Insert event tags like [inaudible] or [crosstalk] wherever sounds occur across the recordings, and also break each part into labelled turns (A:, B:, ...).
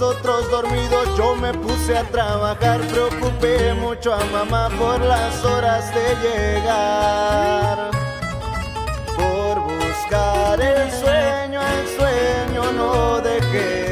A: Los otros dormidos yo me puse a trabajar, preocupé mucho a mamá por las horas de llegar. Por buscar el sueño, el sueño no dejé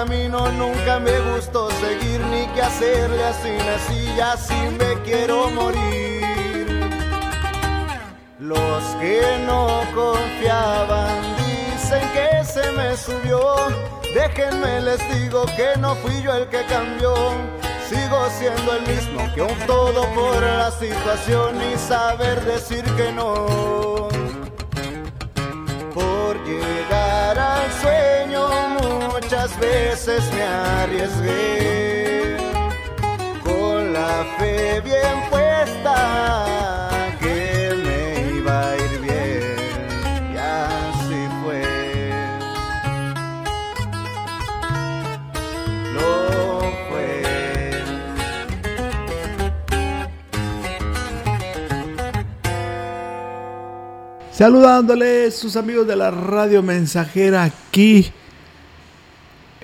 A: camino nunca me gustó seguir ni que hacerle así nací, así me quiero morir. Los que no confiaban dicen que se me subió, déjenme les digo que no fui yo el que cambió Sigo siendo el mismo que un todo por la situación y saber decir que no. Muchas veces me arriesgué. Con la fe bien puesta
B: Saludándoles sus amigos de la radio mensajera aquí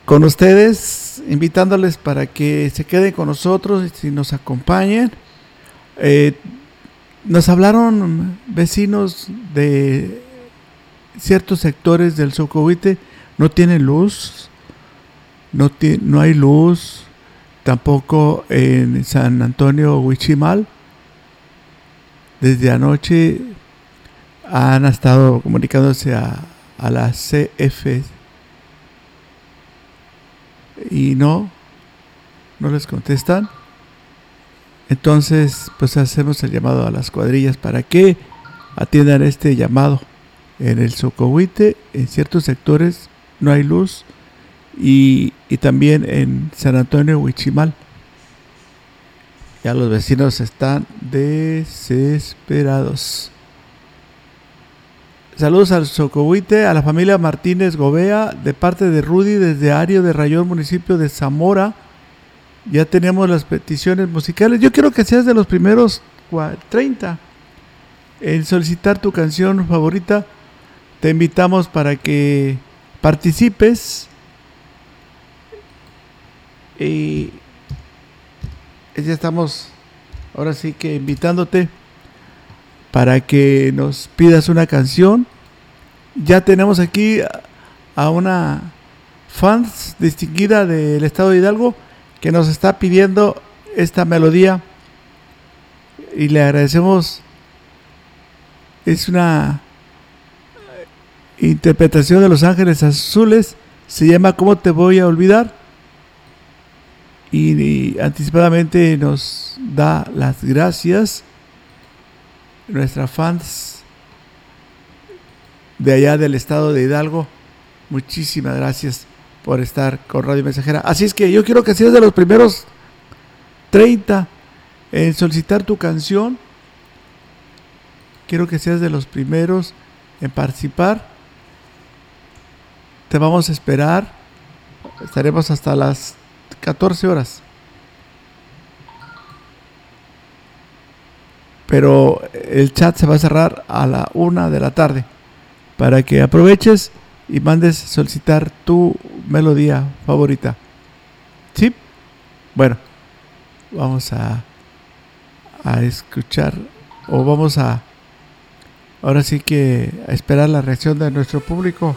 B: con ustedes, invitándoles para que se queden con nosotros y nos acompañen. Eh, nos hablaron vecinos de ciertos sectores del Socohuite, no tienen luz, no, no hay luz, tampoco en San Antonio Huichimal. Desde anoche han estado comunicándose a, a la CF y no, no les contestan. Entonces, pues hacemos el llamado a las cuadrillas para que atiendan este llamado. En el Socohuite, en ciertos sectores, no hay luz y, y también en San Antonio Huichimal. Ya los vecinos están desesperados. Saludos al Socohuite, a la familia Martínez Gobea, de parte de Rudy desde Ario de Rayón, municipio de Zamora. Ya tenemos las peticiones musicales. Yo quiero que seas de los primeros 30 en solicitar tu canción favorita. te invitamos para que participes y ya estamos ahora sí que invitándote para que nos pidas una canción. Ya tenemos aquí a una fans distinguida del estado de Hidalgo que nos está pidiendo esta melodía y le agradecemos. Es una interpretación de Los Ángeles Azules, se llama ¿Cómo te voy a olvidar? Y, anticipadamente nos da las gracias nuestra fans de allá del estado de Hidalgo. Muchísimas gracias por estar con Radio Mensajera. Así es que yo quiero que seas de los primeros 30 en solicitar tu canción. Quiero que seas de los primeros en participar. Te vamos a esperar. Estaremos hasta las 14 horas. Pero el chat se va a cerrar a la una de la tarde para que aproveches y mandes solicitar tu melodía favorita. ¿Sí? Bueno, vamos a, a escuchar o vamos a ahora sí que a esperar la reacción de nuestro público.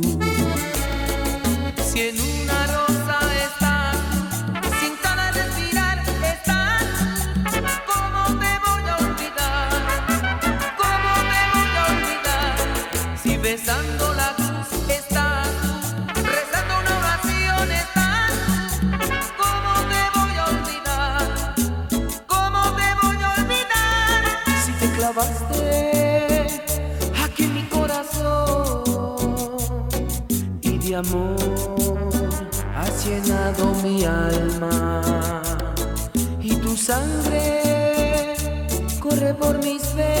C: alma y tu sangre corre por
D: mis venas.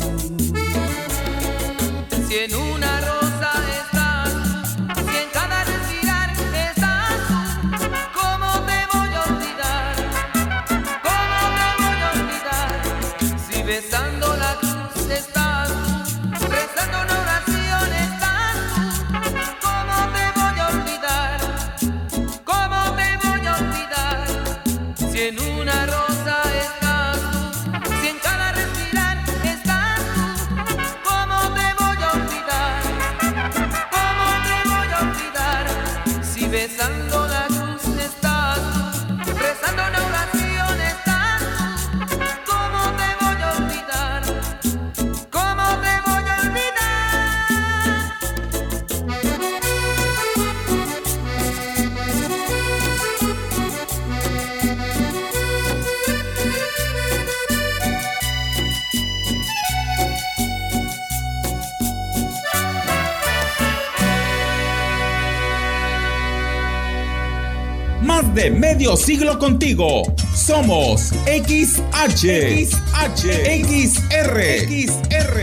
D: siglo contigo. Somos XH, XH, XR, XR,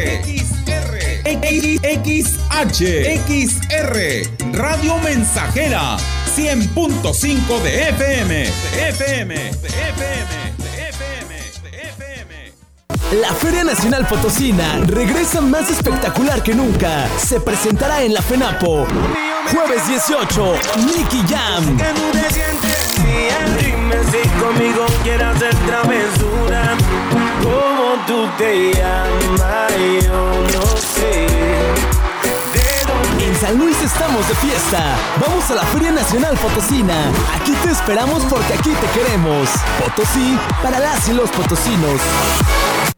D: XR, XR, Radio Mensajera, 100.5 de FM, de FM, de FM, de FM, de FM.
E: La Feria Nacional Potosina regresa más espectacular que nunca. Se presentará en la FENAPO. Jueves 18, Nicky Jam.
F: Conmigo quieres hacer travesura. ¿Cómo tú te llamas? Yo no sé.
E: En San Luis estamos de fiesta. Vamos a la Feria Nacional Potosina. Aquí te esperamos porque aquí te queremos. Potosí para las y los potosinos.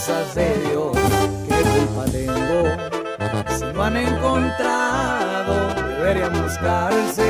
F: Cosas de Dios. ¿Qué culpa tengo? Si no han encontrado, deberían buscarse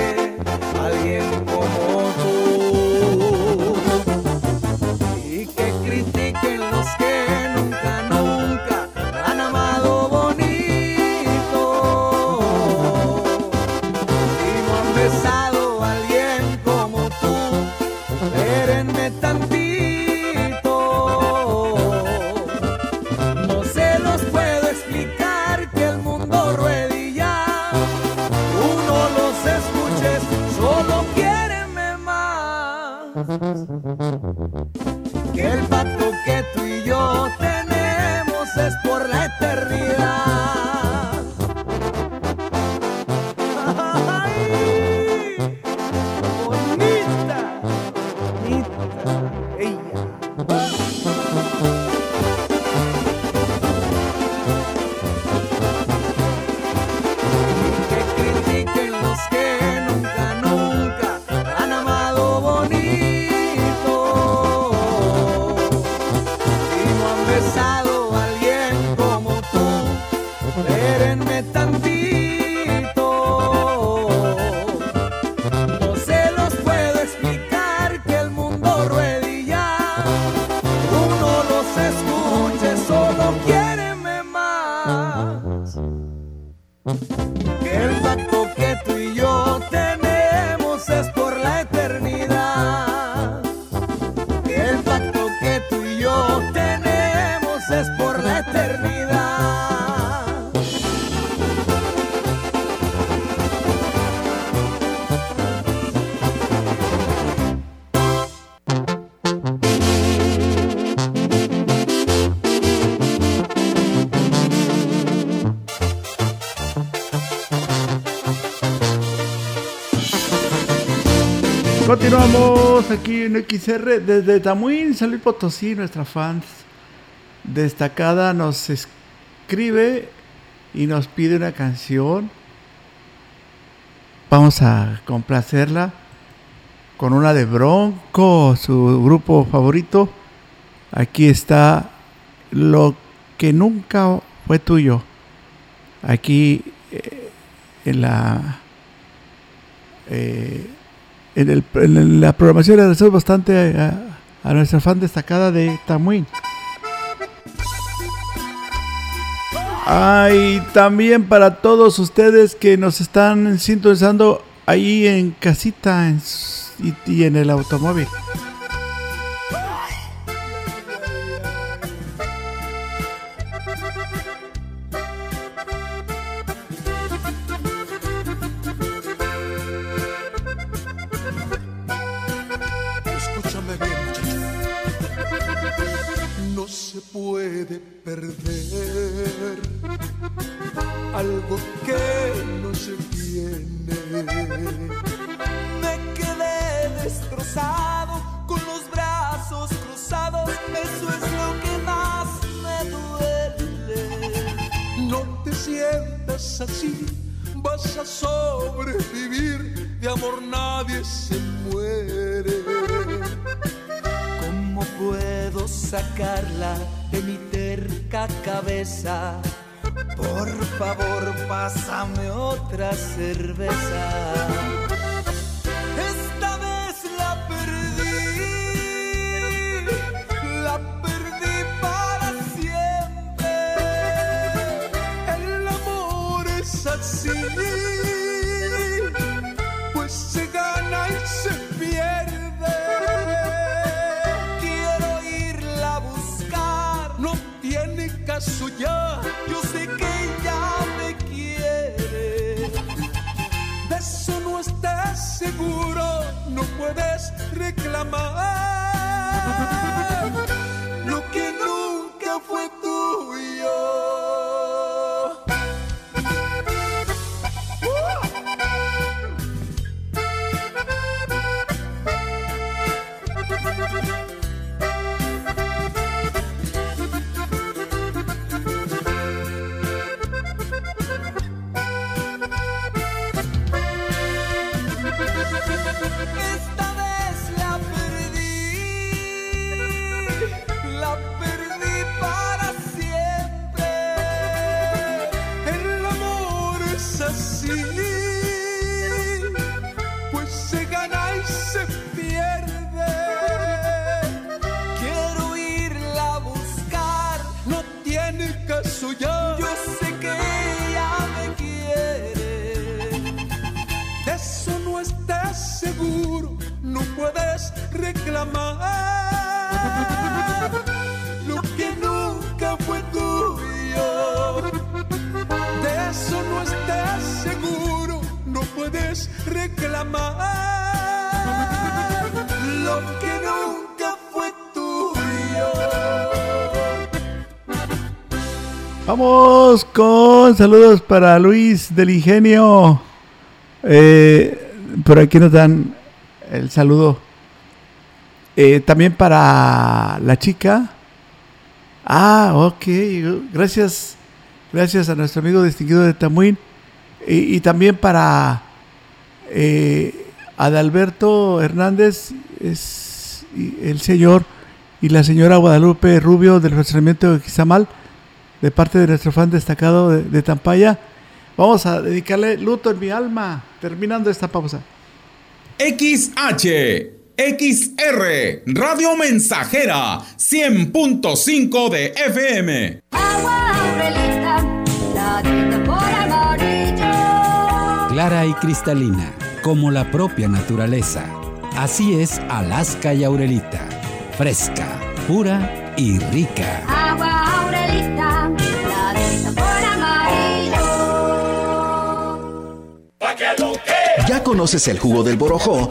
B: Aquí en XR desde Tamuín, San Luis Potosí, nuestra fans destacada nos escribe y nos pide una canción. Vamos a complacerla con una de Bronco, su grupo favorito. Aquí está lo que nunca fue tuyo. Aquí eh, en la eh, en, el, en, la programación le agradecemos bastante a, nuestra fan destacada de Tamuín. Ay, también para todos ustedes que nos están sintonizando ahí en casita y en el automóvil.
G: Puede perder algo que no se tiene.
C: Me quedé destrozado con los brazos cruzados. Eso es lo que más me duele.
G: No te sientas así, vas a sobrevivir. De amor nadie se muere.
C: ¿Cómo puedo sacarla de mi terca cabeza? Por favor, pásame otra cerveza. Esta vez la perdí, la perdí para siempre.
G: El amor es así, tiene caso ya.
C: Yo sé que ella me quiere.
G: De eso no estás seguro, no puedes reclamar reclamar lo que nunca fue tuyo. De eso no estás seguro, no puedes reclamar lo que nunca fue tuyo.
B: Vamos con saludos para Luis del Ingenio. Eh, por aquí nos dan el saludo. Eh, también para la chica. Ah, ok. Gracias. Gracias a nuestro amigo distinguido de Tamuín. Y, también para eh, Adalberto Hernández, es el señor y la señora Guadalupe Rubio del fraccionamiento de Quizamal, de parte de nuestro fan destacado de, de Tampaya. Vamos a dedicarle luto en mi alma, terminando esta pausa.
D: XH, XR, Radio Mensajera, 100.5 de FM.
H: Agua Aurelita, ladita por amarillo.
I: Clara y cristalina, como la propia naturaleza. Así es Alaska y Aurelita. Fresca, pura y rica.
H: Agua Aurelita, ladita por amarillo.
E: ¿Ya conoces el jugo del borojó?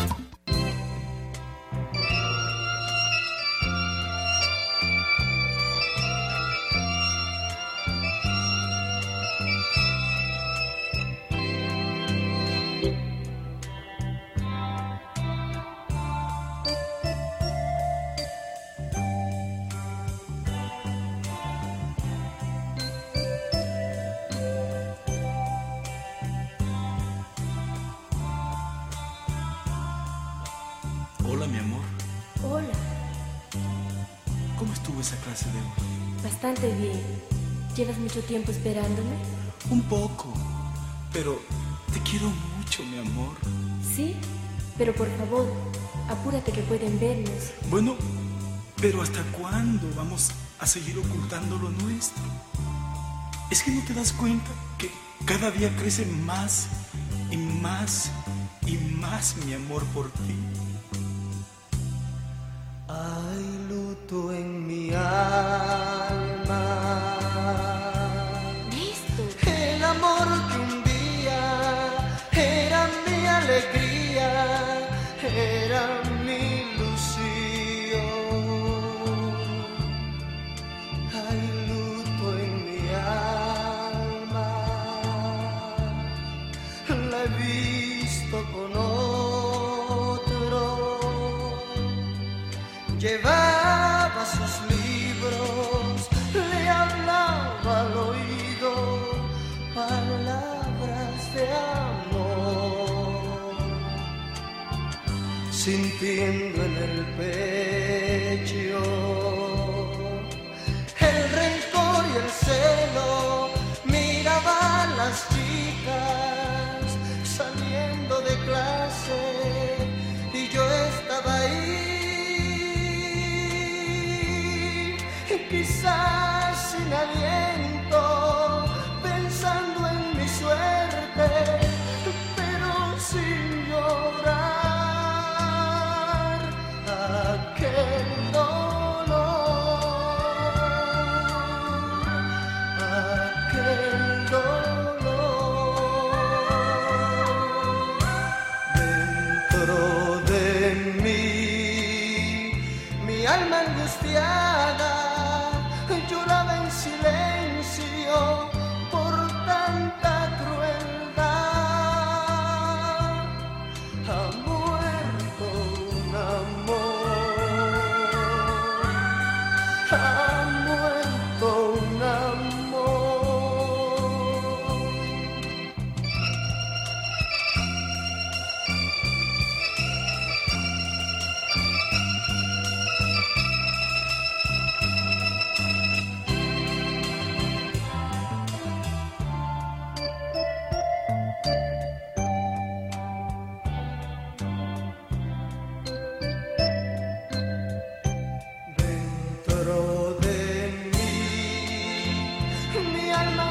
J: Mucho tiempo esperándome?
K: Un poco, pero te quiero mucho, mi amor.
J: Sí, pero por favor, apúrate que pueden vernos.
K: Bueno, pero ¿hasta cuándo vamos a seguir ocultando lo nuestro? ¿Es que no te das cuenta que cada día crece más y más y más mi amor por ti?
F: Hay luto en mi alma. Llevaba sus libros, le hablaba al oído palabras de amor, sintiendo en el pecho Bye.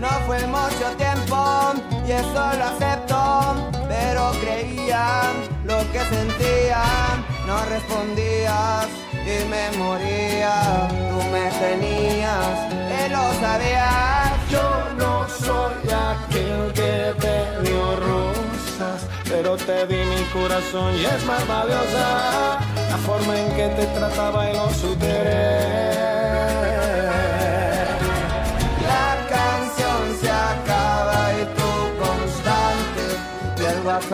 L: No
M: fue mucho tiempo y eso lo acepto, pero creía lo que sentía, no respondías y me moría. Tú me tenías y lo sabías.
L: Yo no soy aquel que te dio rosas, pero te di mi corazón y es más valiosa la forma en que te trataba y lo superé.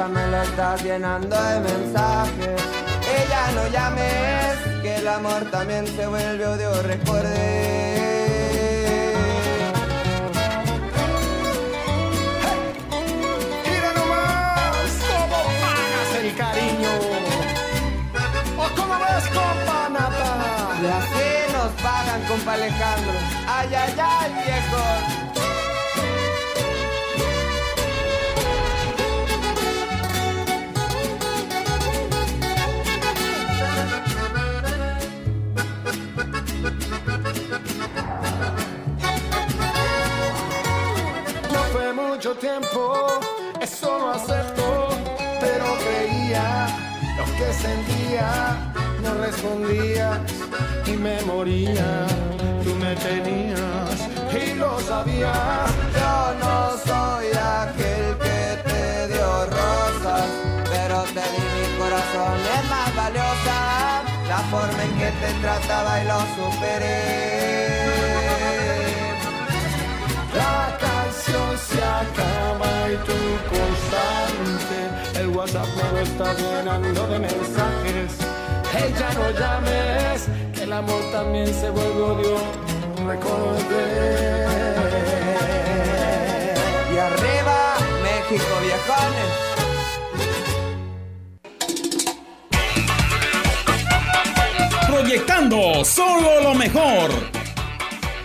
M: Me lo estás llenando de mensajes. Ya no llames, que el amor también se vuelve odio, recuerde.
L: Mira nomás cómo pagas el cariño. ¿O cómo ves, compa Nata?
M: Y así nos pagan, compa Alejandro. Ay, ay, ay, viejo.
L: tiempo, eso no acepto, pero creía lo que sentía, no respondías y me moría, tú me tenías y lo sabías.
F: Yo no soy aquel que te dio rosas, pero te di mi corazón, es más valiosa la forma en que te trataba y lo superé.
L: Se acaba y tú constante. El WhatsApp me lo está llenando de mensajes. Hey, ya no llames, que el amor también se vuelve odio. Recordé.
F: Y arriba, México viejones.
D: Proyectando solo lo mejor.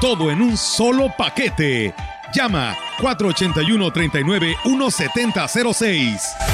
N: Todo en un solo paquete. Llama 481-39-1706.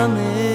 O: coming.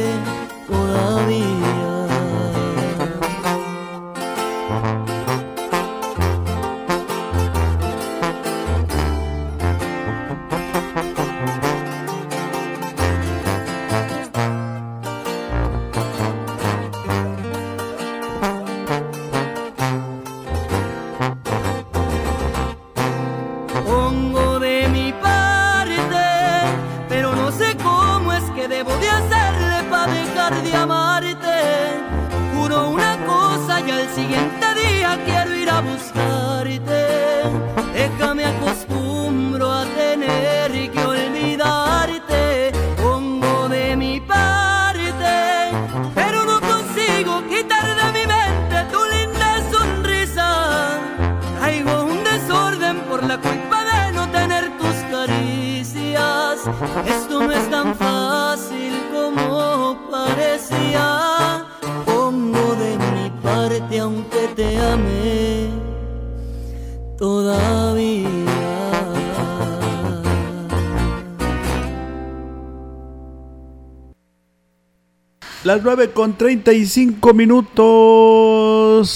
B: Las 9 con 35 minutos.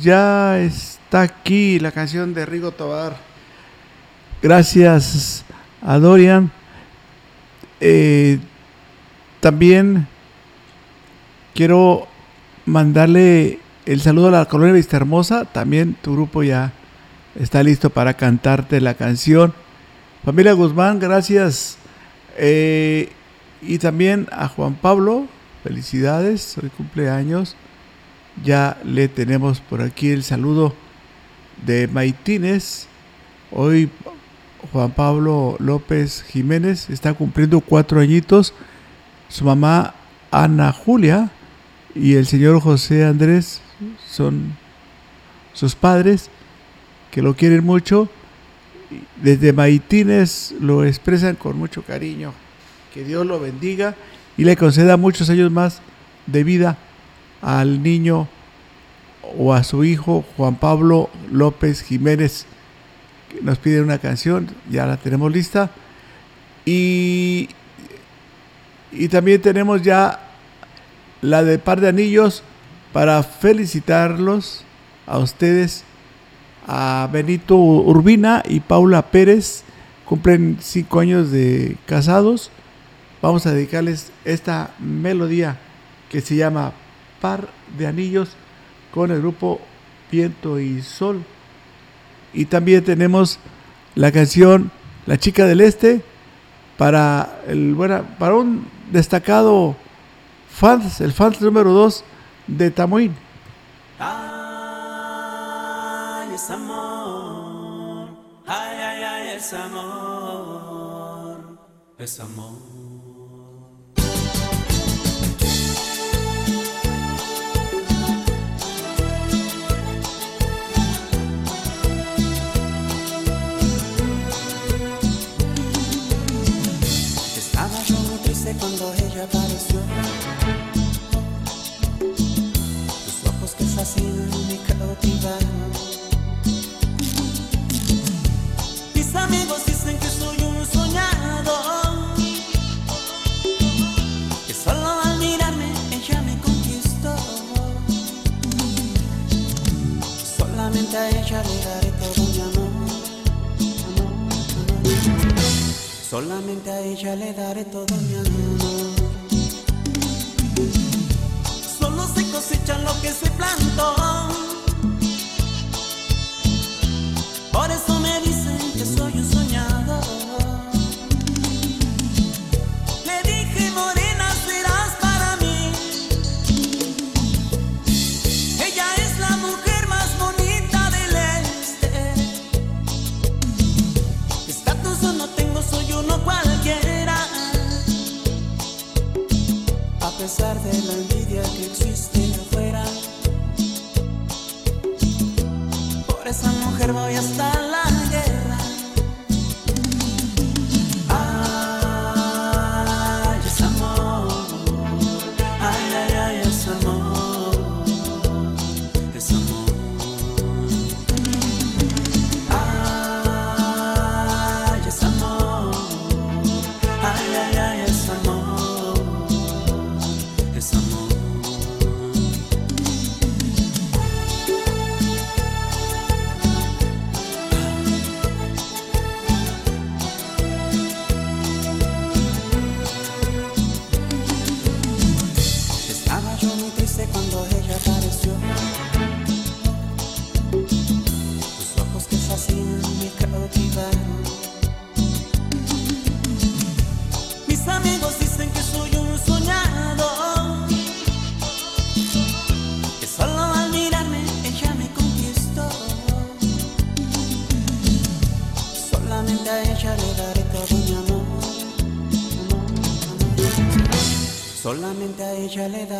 B: Ya está aquí la canción de Rigo Tobar. Gracias a Dorian. Eh, también quiero mandarle el saludo a la colonia Vista Hermosa. También tu grupo ya está listo para cantarte la canción. Familia Guzmán, gracias. Eh, y también a Juan Pablo, felicidades, hoy cumpleaños. Ya le tenemos por aquí el saludo de Maitines. Hoy Juan Pablo López Jiménez está cumpliendo cuatro añitos. Su mamá Ana Julia y el señor José Andrés son sus padres que lo quieren mucho. Desde Maitines lo expresan con mucho cariño. Que Dios lo bendiga y le conceda muchos años más de vida al niño o a su hijo Juan Pablo López Jiménez. Nos pide una canción, ya la tenemos lista. Y, y también tenemos ya la de par de anillos para felicitarlos a ustedes, a Benito Urbina y Paula Pérez. Cumplen cinco años de casados. Vamos a dedicarles esta melodía que se llama Par de Anillos con el grupo Viento y Sol. Y también tenemos la canción La Chica del Este para, el, bueno, para un destacado fans, el fans número 2 de Tamoín.
C: Ay, es amor. Ay, ay, ay, es amor. Es amor.
P: Ella le daré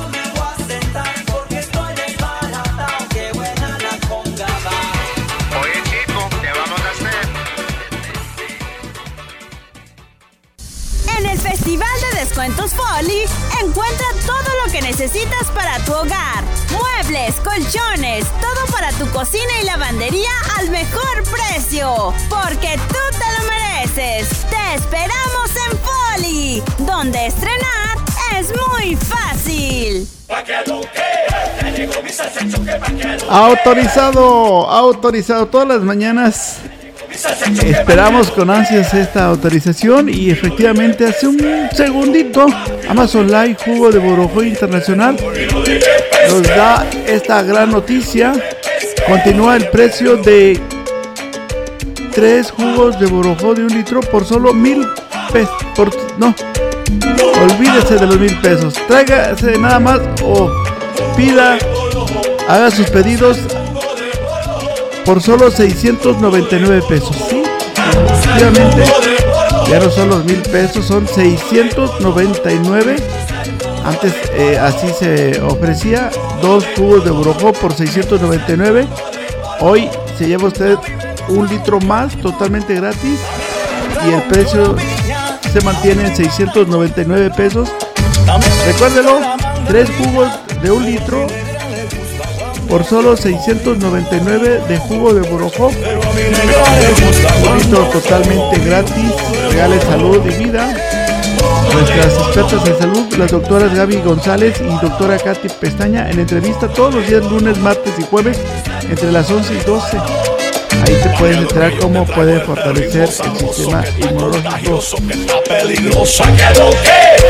Q: Festival de Descuentos Folly, encuentra todo lo que necesitas para tu hogar. Muebles, colchones, todo para tu cocina y lavandería al mejor precio. Porque tú te lo mereces. Te esperamos en Folly, donde estrenar es muy fácil.
B: Autorizado, autorizado. Todas las mañanas esperamos con ansias esta autorización y efectivamente hace un segundito Amazon Live Jugo de Borojo Internacional nos da esta gran noticia. Continúa el precio de tres jugos de Borojo de un litro por solo mil pesos. No, olvídese de los mil pesos. Tráigase nada más o pida, haga sus pedidos por solo 699 pesos. Sí, efectivamente, ya no son los mil pesos, son 699. Antes eh, así se ofrecía dos jugos de Borojó por 699. Hoy se lleva usted un litro más totalmente gratis y el precio se mantiene en 699 pesos. Recuérdelo, tres jugos de un litro por solo 699 de jugo de borojó. Litro totalmente gratis, regale salud y vida. Nuestras expertas en salud, las doctoras Gaby González y doctora Katy Pestaña, en entrevista todos los días, lunes, martes y jueves, entre las 11 y 12. Ahí te pueden enterar cómo puede fortalecer el sistema inmunológico.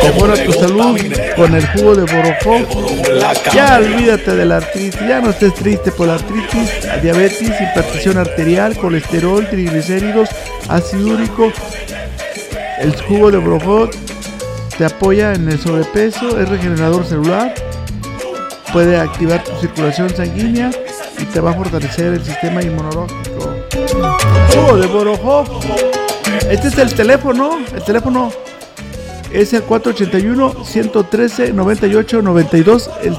B: Mejora tu salud con el jugo de borojó. Ya olvídate de la artritis, ya no estés triste por la artritis, diabetes, hipertensión arterial, colesterol, triglicéridos, ácido úrico. El jugo de borojó te apoya en el sobrepeso, es regenerador celular, puede activar tu circulación sanguínea y te va a fortalecer el sistema inmunológico. Jugo de borojó. Este es el teléfono, el teléfono es el 481-113-98-92, el-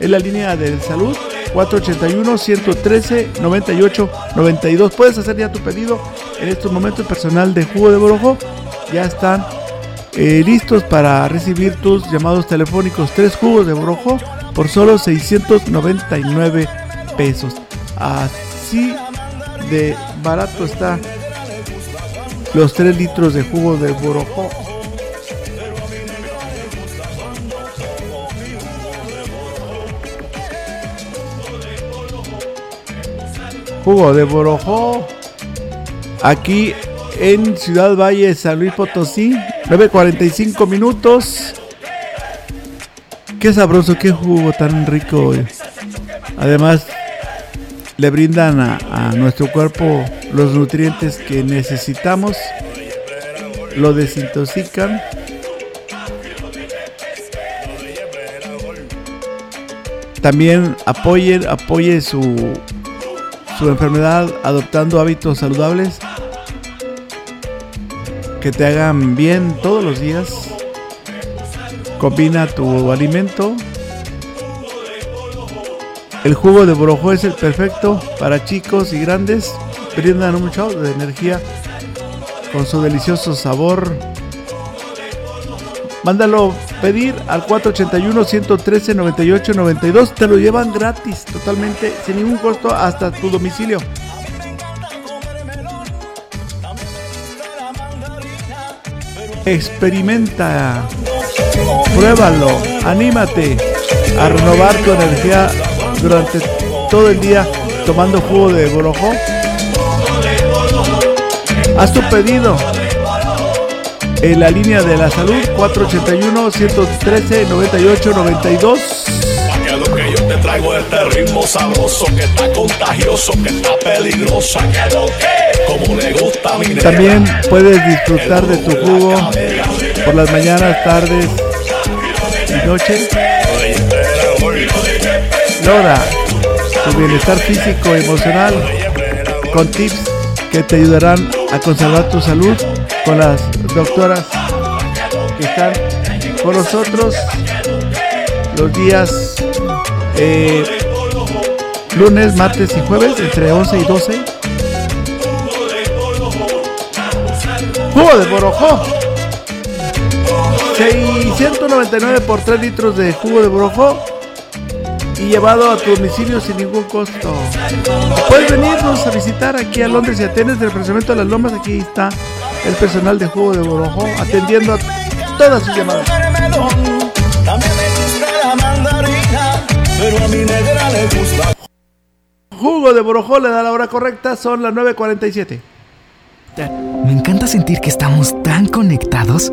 B: es la línea de salud. 481-113-98-92. Puedes hacer ya tu pedido en estos momentos personal de jugo de borojó. Ya están eh, listos para recibir tus llamados telefónicos. Tres jugos de borojó por solo 699 pesos. Así de barato está los 3 litros de jugo de borojó. Jugo de borojó. Aquí en Ciudad Valle, San Luis Potosí. 9.45 minutos. Qué sabroso, qué jugo tan rico. eh. Además, le brindan a, a nuestro cuerpo los nutrientes que necesitamos. Lo desintoxican. también apoye, apoye su, su enfermedad adoptando hábitos saludables que te hagan bien todos los días. Combina tu alimento. El jugo de borojó es el perfecto para chicos y grandes. Brindan mucho de energía con su delicioso sabor. Mándalo pedir al 481-113-98-92. Te lo llevan gratis, totalmente, sin ningún costo, hasta tu domicilio. Experimenta, pruébalo, anímate a renovar tu energía durante todo el día tomando jugo de borojó. Haz tu pedido en la línea de la salud 481-113-98-92.
R: Que yo te traigo este ritmo sabroso que está contagioso, que está peligroso. Que lo que como le gusta a mi negra.
B: También puedes disfrutar de tu jugo por las mañanas, tardes y noches. Logra tu bienestar físico y emocional con tips que te ayudarán a conservar tu salud con las doctoras que están con nosotros los días eh, lunes, martes y jueves entre 11 y 12. Jugo de borojó. 699 por 3 litros de jugo de borojó y llevado a tu domicilio sin ningún costo. Puedes venirnos a visitar aquí a Londres y Atenas del Fraccionamiento de las Lomas. Aquí está el personal de Jugo de Borojó atendiendo a todas sus llamadas. Jugo de Borojó le da la hora correcta, son las 9.47.
S: Me encanta sentir que estamos tan conectados.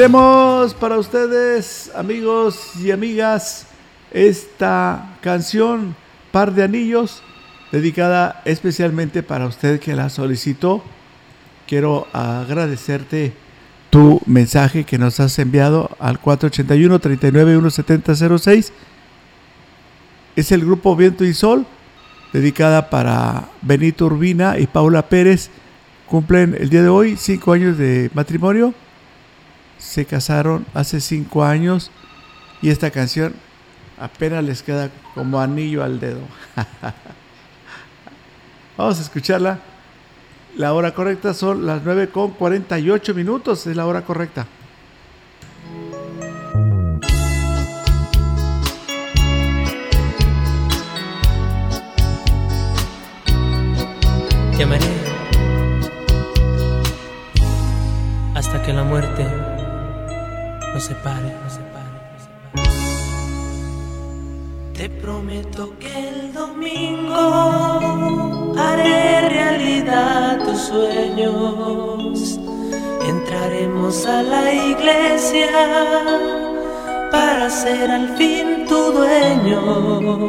B: Tenemos para ustedes, amigos y amigas, esta canción, Par de Anillos, dedicada especialmente para usted que la solicitó. Quiero agradecerte tu mensaje que nos has enviado al 481 39 17006 Es el grupo Viento y Sol, dedicada para Benito Urbina y Paula Pérez. Cumplen el día de hoy cinco años de matrimonio se casaron hace cinco años y esta canción apenas les queda como anillo al dedo. [laughs] Vamos a escucharla. La hora correcta son las 9 con 48 minutos, es la hora correcta.
T: Te amaré hasta que la muerte nos separe, separe. Te prometo que el domingo haré realidad tus sueños. Entraremos a la iglesia para ser al fin tu dueño.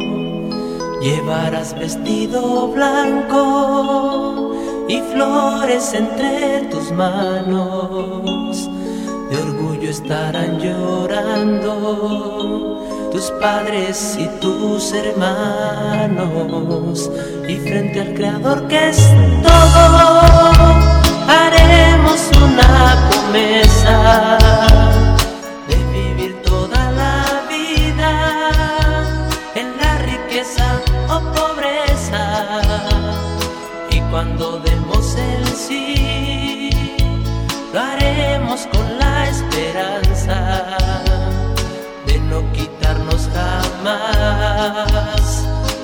T: Llevarás vestido blanco y flores entre tus manos. De orgullo estarán llorando tus padres y tus hermanos. Y frente al Creador que es todo, haremos una promesa de vivir toda la vida en la riqueza o pobreza. Y cuando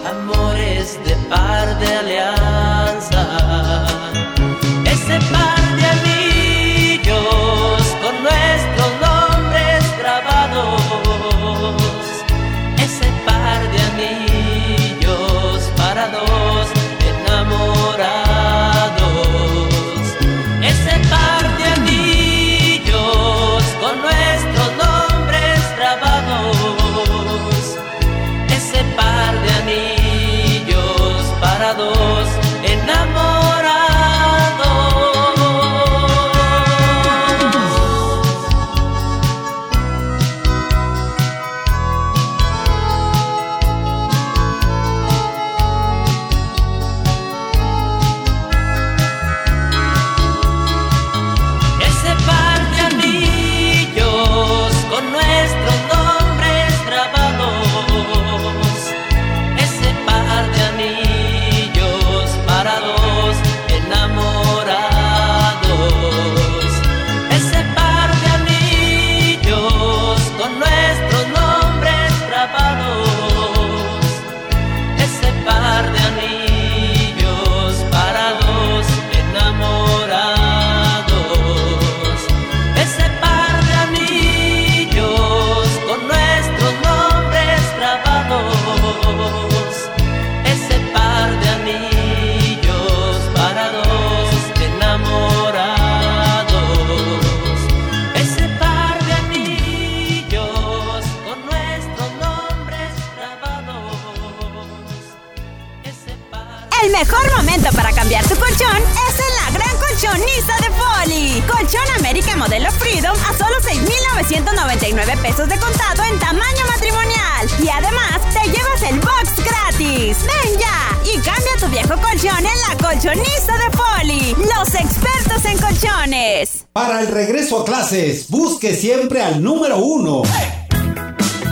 T: amores de par de alianza.
Q: América modelo Freedom a solo 6,999 pesos de contado en tamaño matrimonial. Y además te llevas el box gratis. Ven ya y cambia tu viejo colchón en la colchoniza de Poli. Los expertos en colchones.
U: Para el regreso a clases, busque siempre al número uno.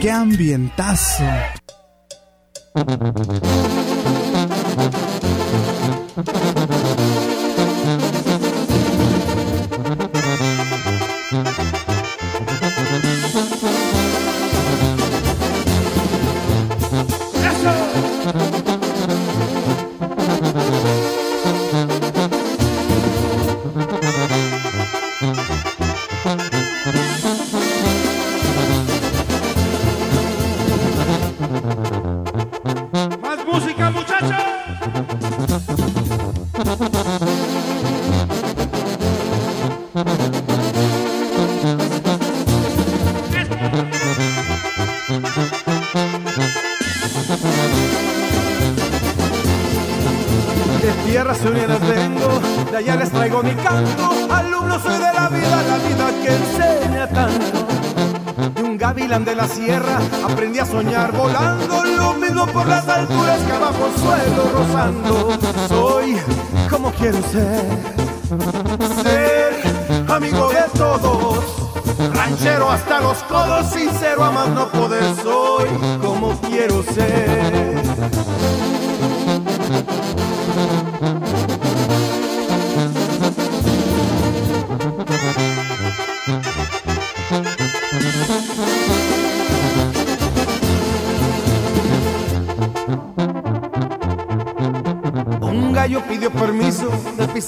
B: qué ambientazo.
V: Mi canto. Alumno soy de la vida, la vida que enseña tanto. De un gavilán de la sierra aprendí a soñar volando. Lo mismo por las alturas que abajo el suelo rozando. Soy como quiero ser, ser amigo de todos. Ranchero hasta los codos, sincero a más no poder. Soy como quiero ser.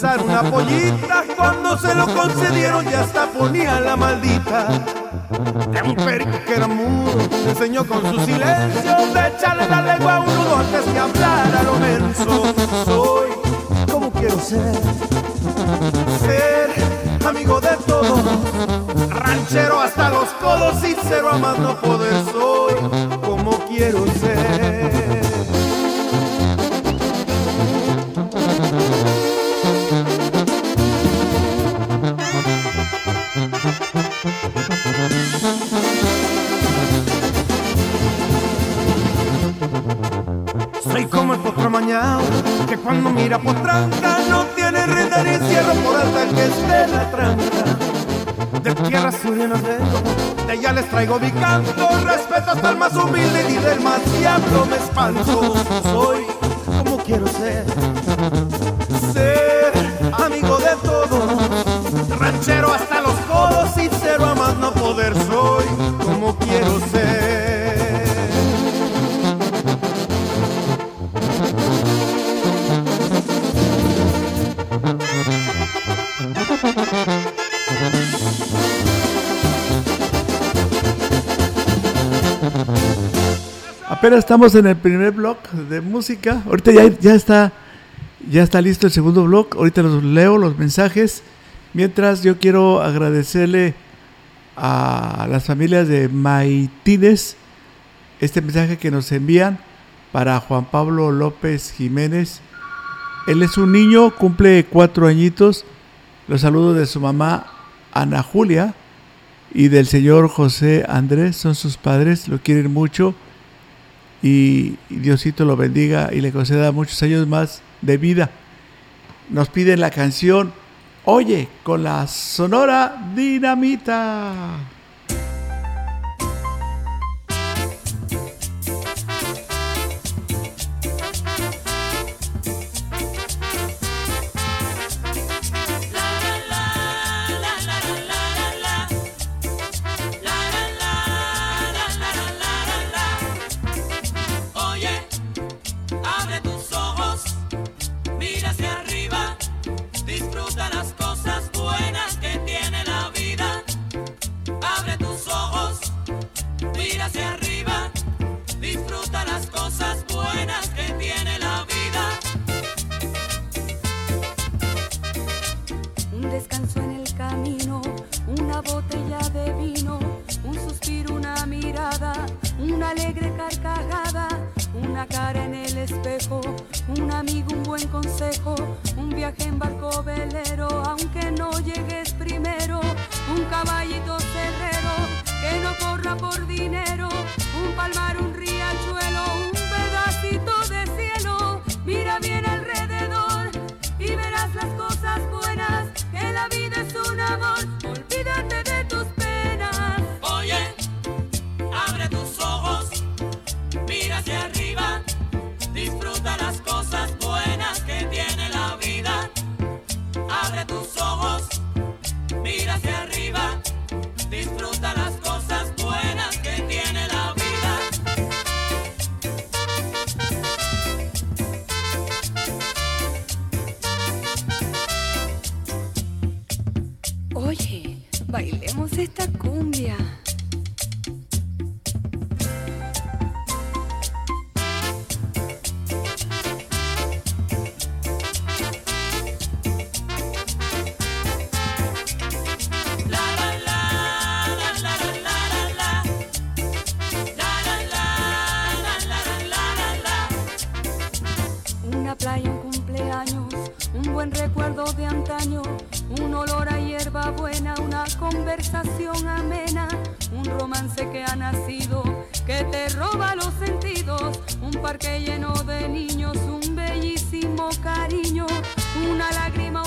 V: De pisar una pollita. Cuando se lo concedieron, ya hasta ponía la maldita. De un perico que era mudo, enseñó con su silencio de echarle la lengua a un nudo antes que hablara lo menso. Soy como quiero ser, ser amigo de todos, ranchero hasta los codos, sincero a más no poder. Soy como quiero ser. Potro mañana que Cuando mira por tranca no tiene renda ni cierro por alta que esté la tranca. De tierras surianas vengo, de allá les traigo mi canto. Respeto hasta el más humilde y del más diablo me espanto. Soy como quiero ser, ser amigo de todos, ranchero hasta los
B: Apenas estamos en el primer blog de música. Ahorita ya, está ya está listo el segundo blog. Ahorita los leo los mensajes. Mientras yo quiero agradecerle a las familias de Maitines este mensaje que nos envían para Juan Pablo López Jiménez. Él es un niño, cumple cuatro añitos. Los saludos de su mamá Ana Julia y del señor José Andrés, son sus padres, lo quieren mucho y Diosito lo bendiga y le conceda muchos años más de vida. Nos piden la canción Oye con la Sonora Dinamita.
W: Amena, un romance que ha nacido, que te roba los sentidos, un parque lleno de niños, un bellísimo cariño, una lágrima,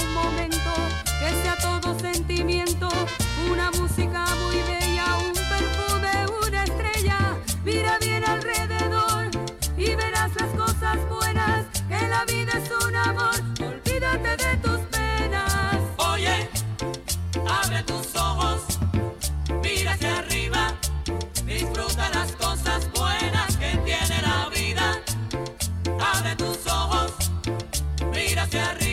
W: tus
C: ojos, mira hacia arriba, disfruta las cosas buenas que tiene la vida. Abre tus ojos, mira hacia arriba,